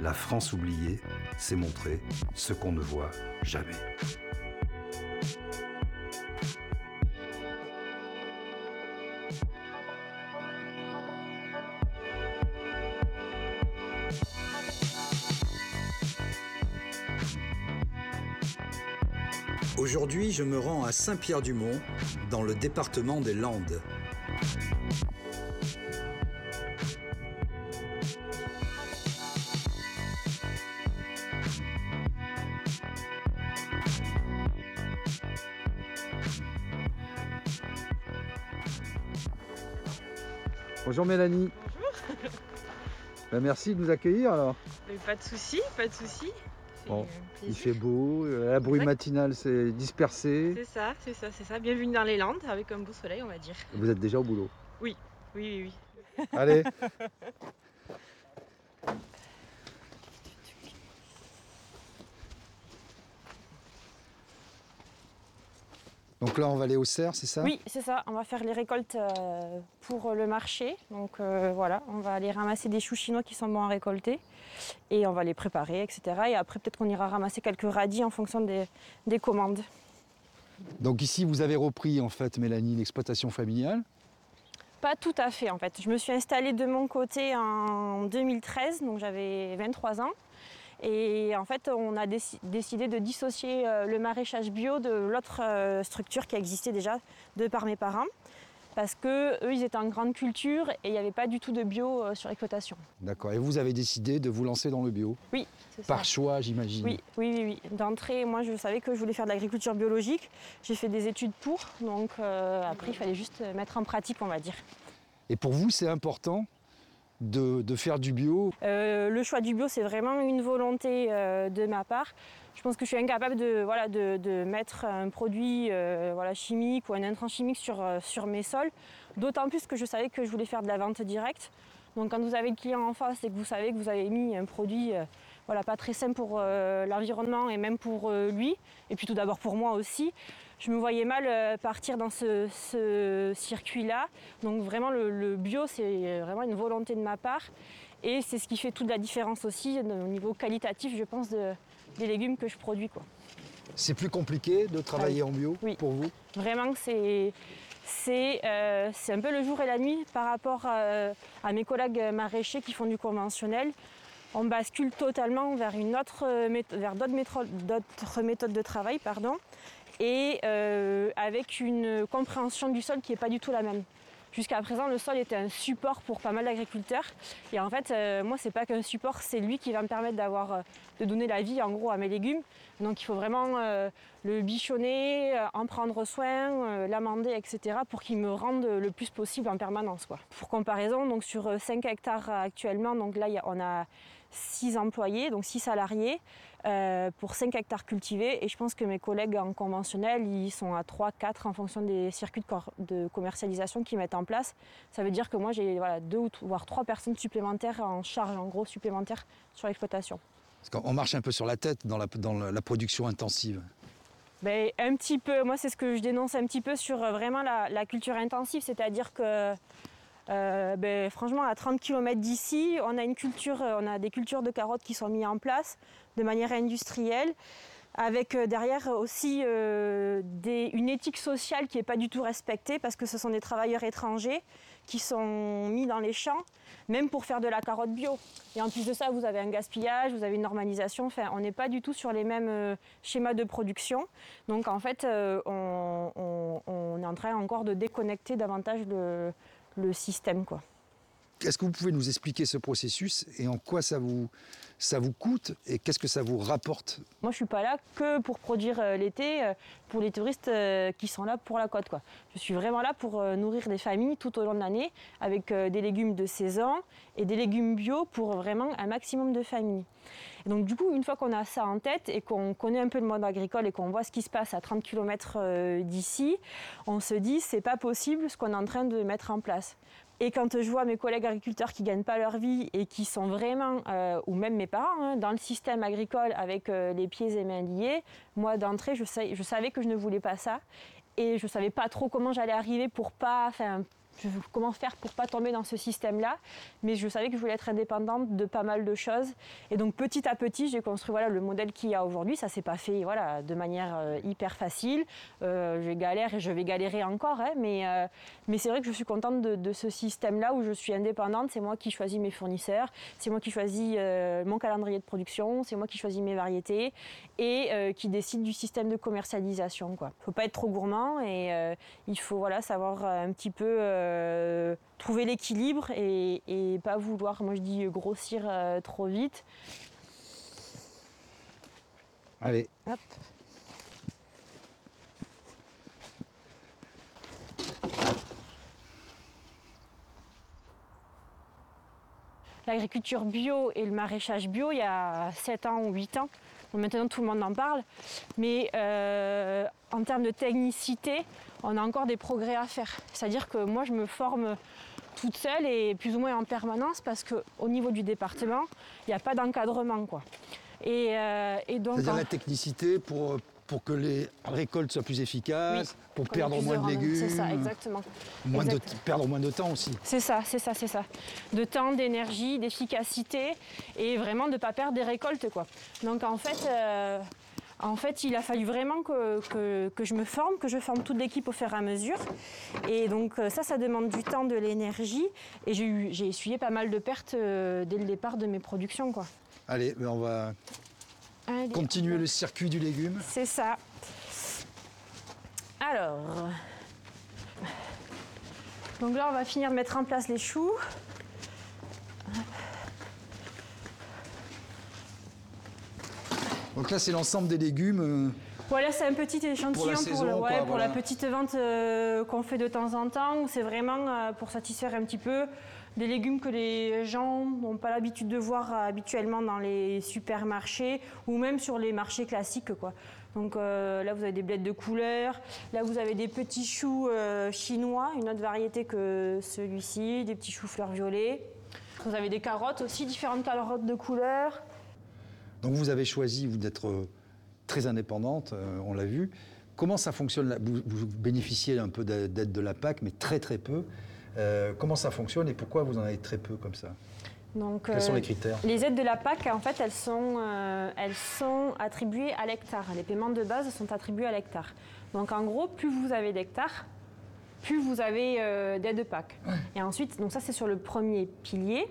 La France oubliée, c'est montrer ce qu'on ne voit jamais. Aujourd'hui, je me rends à Saint-Pierre-du-Mont, dans le département des Landes. Bonjour Mélanie. Bonjour. Ben, merci de nous accueillir alors. Mais pas de souci, pas de souci. C'est Bon, Il fait beau, euh, la bruit Exact. matinale s'est dispersé. C'est ça, c'est ça, c'est ça. Bienvenue dans les Landes avec un beau soleil, on va dire. Vous êtes déjà au boulot. Oui, oui, oui. Allez. Donc là, on va aller au cerf, c'est ça? Oui, c'est ça. On va faire les récoltes euh, pour le marché. Donc euh, voilà, on va aller ramasser des choux chinois qui sont bons à récolter et on va les préparer, etc. Et après, peut-être qu'on ira ramasser quelques radis en fonction des, des commandes. Donc ici, vous avez repris en fait, Mélanie, l'exploitation familiale? Pas tout à fait en fait. Je me suis installée de mon côté en 2013, donc j'avais 23 ans. Et en fait, on a déci- décidé de dissocier euh, le maraîchage bio de l'autre euh, structure qui existait déjà de par mes parents. Parce que eux, ils étaient en grande culture et il n'y avait pas du tout de bio euh, sur l'exploitation. D'accord. Et vous avez décidé de vous lancer dans le bio? Oui, ça. Par choix, j'imagine. Oui, oui, oui, oui. D'entrée, moi, je savais que je voulais faire de l'agriculture biologique. J'ai fait des études pour, donc euh, après, il fallait juste mettre en pratique, on va dire. Et pour vous, c'est important de, faire du bio. Euh, le choix du bio, c'est vraiment une volonté euh, de ma part. Je pense que je suis incapable de, voilà, de, mettre un produit euh, chimique ou un intrant chimique sur mes sols. D'autant plus que je savais que je voulais faire de la vente directe. Donc quand vous avez le client en face et que vous savez que vous avez mis un produit euh, voilà, pas très sain pour euh, l'environnement et même pour euh, lui, et puis tout d'abord pour moi aussi, je me voyais mal partir dans ce, ce circuit-là. Donc vraiment le, le bio, c'est vraiment une volonté de ma part. Et c'est ce qui fait toute la différence aussi au niveau qualitatif, je pense, de- des légumes que je produis. Quoi. C'est plus compliqué de travailler en bio Oui. pour vous? Vraiment, c'est c'est euh, c'est un peu le jour et la nuit par rapport euh, à mes collègues maraîchers qui font du conventionnel. On bascule totalement vers euh, d'autres méthodes de travail, et avec une compréhension du sol qui n'est pas du tout la même. Jusqu'à présent, le sol était un support pour pas mal d'agriculteurs. Et en fait, euh, moi, c'est pas qu'un support, c'est lui qui va me permettre d'avoir, euh, de donner la vie, en gros, à mes légumes. Donc, il faut vraiment euh, le bichonner, euh, en prendre soin, l'amender, etc., pour qu'il me rende le plus possible en permanence. Quoi. Pour comparaison, donc sur euh, 5 hectares actuellement, donc là, on a 6 employés, donc 6 salariés, euh, pour 5 hectares cultivés. Et je pense que mes collègues en conventionnel, ils sont à 3, 4 en fonction des circuits de, commercialisation qu'ils mettent en place. Ça veut dire que moi, j'ai voilà, deux ou t- voire trois personnes supplémentaires en charge, en gros, supplémentaires sur l'exploitation. Parce qu'on marche un peu sur la tête dans la, dans la- production intensive. Ben, un petit peu, moi c'est ce que je dénonce un petit peu sur euh, vraiment la, la culture intensive, c'est-à-dire que euh, ben, franchement à 30 km d'ici, on a une culture, euh, on a des cultures de carottes qui sont mises en place de manière industrielle, avec euh, derrière aussi une éthique sociale qui n'est pas du tout respectée parce que ce sont des travailleurs étrangers qui sont mis dans les champs, même pour faire de la carotte bio. Et en plus de ça, vous avez un gaspillage, vous avez une normalisation, enfin, on n'est pas du tout sur les mêmes schémas de production. Donc en fait, on, on- on est en train encore de déconnecter davantage le, le système. Quoi. Est-ce que vous pouvez nous expliquer ce processus et en quoi ça vous, ça vous coûte et qu'est-ce que ça vous rapporte? Moi, je suis pas là que pour produire euh, l'été euh, pour les touristes euh, qui sont là pour la côte. Quoi. Je suis vraiment là pour nourrir des familles tout au long de l'année avec des légumes de saison et des légumes bio pour vraiment un maximum de familles. Et donc, du coup, une fois qu'on a ça en tête et qu'on connaît un peu le monde agricole et qu'on voit ce qui se passe à 30 km d'ici, on se dit c'est pas possible ce qu'on est en train de mettre en place. Et quand je vois mes collègues agriculteurs qui gagnent pas leur vie et qui sont vraiment, euh, ou même mes parents, hein, dans le système agricole avec euh, les pieds et mains liés, moi d'entrée, je, savais que je ne voulais pas ça. Et je savais pas trop comment j'allais arriver pour pas, comment faire pour pas tomber dans ce système-là. Mais je savais que je voulais être indépendante de pas mal de choses. Et donc petit à petit, j'ai construit voilà, le modèle qu'il y a aujourd'hui. Ça s'est pas fait voilà, de manière euh, hyper facile. Euh, je galère et je vais galérer encore, hein, mais, euh, mais c'est vrai que je suis contente de, ce système-là où je suis indépendante. C'est moi qui choisis mes fournisseurs, c'est moi qui choisis euh, mon calendrier de production, c'est moi qui choisis mes variétés et qui décide du système de commercialisation. Il ne faut pas être trop gourmand et il faut voilà, savoir un petit peu euh, trouver l'équilibre et, et pas vouloir, moi je dis, grossir euh, trop vite. Allez, Hop. L'agriculture bio et le maraîchage bio, il y a 7 ans ou 8 ans, bon, maintenant tout le monde en parle, mais euh, en termes de technicité, on a encore des progrès à faire. C'est-à-dire que moi, je me forme toute seule et plus ou moins en permanence parce qu'au niveau du département, il n'y a pas d'encadrement. quoi. Et, euh, et donc, c'est-à-dire en- la technicité pour, pour que les récoltes soient plus efficaces, pour perdre moins de légumes, C'est ça, exactement. moins de, perdre moins de temps aussi. C'est ça, c'est ça, c'est ça. De temps, d'énergie, d'efficacité et vraiment de ne pas perdre des récoltes. Quoi. Donc en fait, euh, en fait, il a fallu vraiment que, que- que je me forme, que je forme toute l'équipe au fur et à mesure. Et donc euh, ça, ça demande du temps, de l'énergie. Et j'ai essuyé pas mal de pertes euh, dès le départ de mes productions. Quoi. Allez, ben on va Continuer le circuit du légume. C'est ça. Alors. Donc là, on va finir de mettre en place les choux. Donc là, c'est l'ensemble des légumes. Voilà, c'est un petit échantillon pour, saison, le- quoi, ouais, pour voilà. la petite vente euh, qu'on fait de temps en temps. C'est vraiment euh, pour satisfaire un petit peu des légumes que les gens n'ont pas l'habitude de voir euh, habituellement dans les supermarchés ou même sur les marchés classiques. Quoi. Donc euh, là, vous avez des blettes de couleur. Là, vous avez des petits choux euh, chinois, une autre variété que celui-ci, des petits choux fleurs violets. Vous avez des carottes aussi, différentes carottes de couleur. Donc vous avez choisi vous d'être euh, très indépendante, euh, on l'a vu. Comment ça fonctionne vous, vous bénéficiez un peu d'a- d'aide de la PAC, mais très très peu. Euh, comment ça fonctionne et pourquoi vous en avez très peu comme ça? Donc, Quels sont euh, les critères? Les aides de la PAC, en fait, elles sont, euh, elles sont attribuées à l'hectare. Les paiements de base sont attribués à l'hectare. Donc, en gros, plus vous avez d'hectares, plus vous avez d'aides de PAC. Et ensuite, donc ça, c'est sur le premier pilier.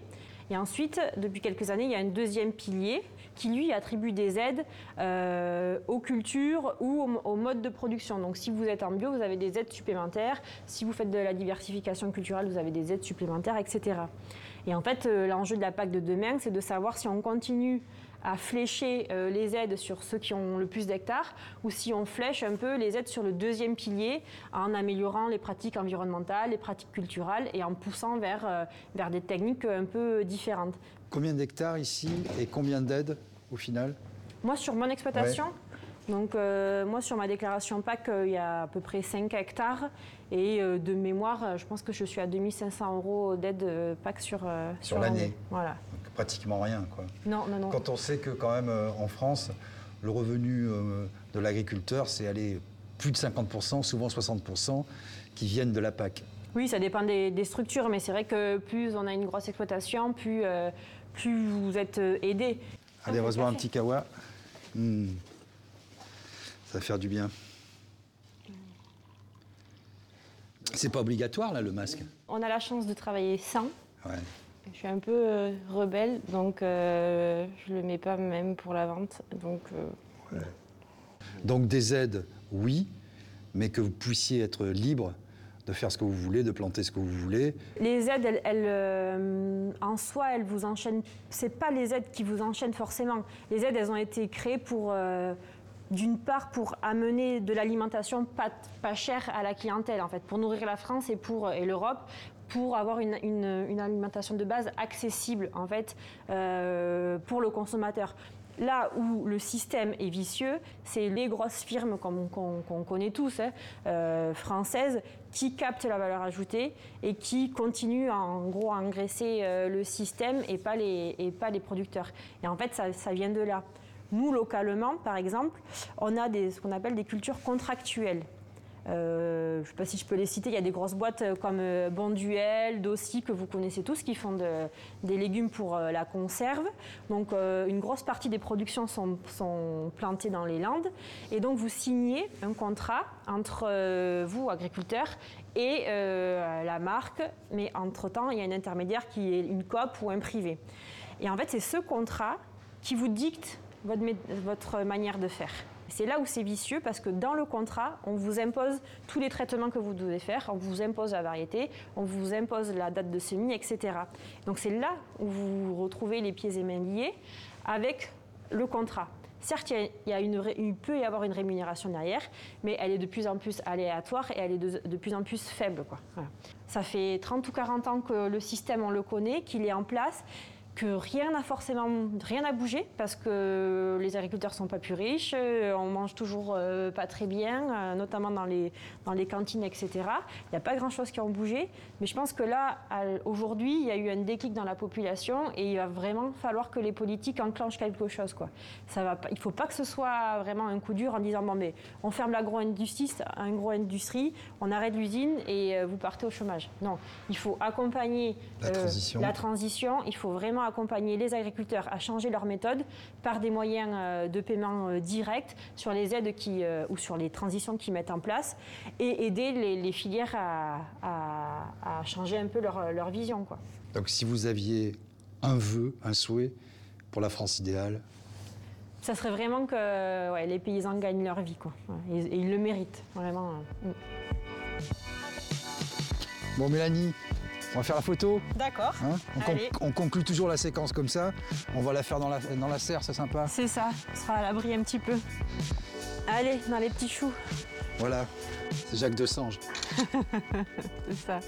Et ensuite, depuis quelques années, il y a un deuxième pilier qui, lui, attribue des aides euh, aux cultures ou au, au mode de production. Donc, si vous êtes en bio, vous avez des aides supplémentaires. Si vous faites de la diversification culturelle, vous avez des aides supplémentaires, etc. Et en fait, euh, l'enjeu de la PAC de demain, c'est de savoir si on continue à flécher euh, les aides sur ceux qui ont le plus d'hectares ou si on flèche un peu les aides sur le deuxième pilier en améliorant les pratiques environnementales, les pratiques culturelles et en poussant vers, euh, vers des techniques un peu différentes. Combien d'hectares ici et combien d'aides au final? Moi, sur mon exploitation, donc euh, moi sur ma déclaration PAC, euh, il y a à peu près 5 hectares et euh, de mémoire, je pense que je suis à 2500 euros d'aide PAC sur, euh, Sur l'année. Voilà. Pratiquement rien. Quoi. Non, non, non. Quand on sait que quand même euh, en France, le revenu euh, de l'agriculteur, c'est aller plus de 50%, souvent 60%, qui viennent de la PAC. Oui, ça dépend des, des structures, mais c'est vrai que plus on a une grosse exploitation, plus, euh, plus vous êtes aidé. Allez, boire un petit kawa. Hmm. Ça va faire du bien. C'est pas obligatoire là le masque? On a la chance de travailler sans. Ouais. Je suis un peu euh, rebelle, donc euh, je le mets pas même pour la vente. Donc euh, Donc des aides, oui, mais que vous puissiez être libre de faire ce que vous voulez, de planter ce que vous voulez. Les aides, elles, elles, euh, en soi, elles vous enchaînent. C'est pas les aides qui vous enchaînent forcément. Les aides, elles ont été créées pour, euh, d'une part, pour amener de l'alimentation pas, pas chère à la clientèle, en fait, pour nourrir la France et pour et l'Europe, pour avoir une, alimentation de base accessible, en fait, euh, pour le consommateur. Là où le système est vicieux, c'est les grosses firmes qu'on connaît tous, hein, euh, françaises, qui captent la valeur ajoutée et qui continuent en gros à engraisser euh, le système et pas les, producteurs. Et en fait, ça, vient de là. Nous, localement, par exemple, on a ce qu'on appelle des cultures contractuelles. Euh, je ne sais pas si je peux les citer, il y a des grosses boîtes euh, comme euh, Bonduel, Dossi, que vous connaissez tous, qui font de- des légumes pour la conserve. Donc une grosse partie des productions sont, plantées dans les Landes. Et donc vous signez un contrat entre vous, agriculteurs, et la marque, mais entre-temps, il y a un intermédiaire qui est une coop ou un privé. Et en fait, c'est ce contrat qui vous dicte votre manière de faire. C'est là où c'est vicieux parce que dans le contrat, on vous impose tous les traitements que vous devez faire, on vous impose la variété, on vous impose la date de semis, etc. Donc c'est là où vous retrouvez les pieds et mains liés avec le contrat. Certes, il peut y avoir une rémunération derrière, mais elle est de plus en plus aléatoire et elle est de, plus en plus faible. Ça fait 30 ou 40 ans que le système, on le connaît, qu'il est en place que rien n'a forcément rien n'a bougé parce que les agriculteurs sont pas plus riches, euh, on mange toujours euh, pas très bien, euh, notamment dans les dans les cantines, etc. Il n'y a pas grand chose qui ont bougé, mais je pense que là à- aujourd'hui il y a eu un déclic dans la population et il va vraiment falloir que les politiques enclenchent quelque chose quoi. Ça va pas, il faut pas que ce soit vraiment un coup dur en disant bon mais on ferme l'agro-industrie, agro-industrie, on arrête l'usine et vous partez au chômage. Non, il faut accompagner La transition. la transition, il faut vraiment accompagner les agriculteurs à changer leur méthode par des moyens euh, de paiement euh, directs sur les aides qui, euh, ou sur les transitions qu'ils mettent en place et aider les, les filières à, à- à changer un peu leur, leur vision. Quoi. Donc si vous aviez un vœu, un souhait pour la France idéale, Ça serait vraiment que ouais, les paysans gagnent leur vie. Quoi. Et, et ils le méritent, vraiment. euh. Bon Mélanie, on va faire la photo. D'accord. hein on, con- Allez. on conclut toujours la séquence comme ça. On va la faire dans la, dans la serre, c'est sympa. C'est ça, on sera à l'abri un petit peu. Allez, dans les petits choux, Voilà, c'est Jacques Desange. c'est ça.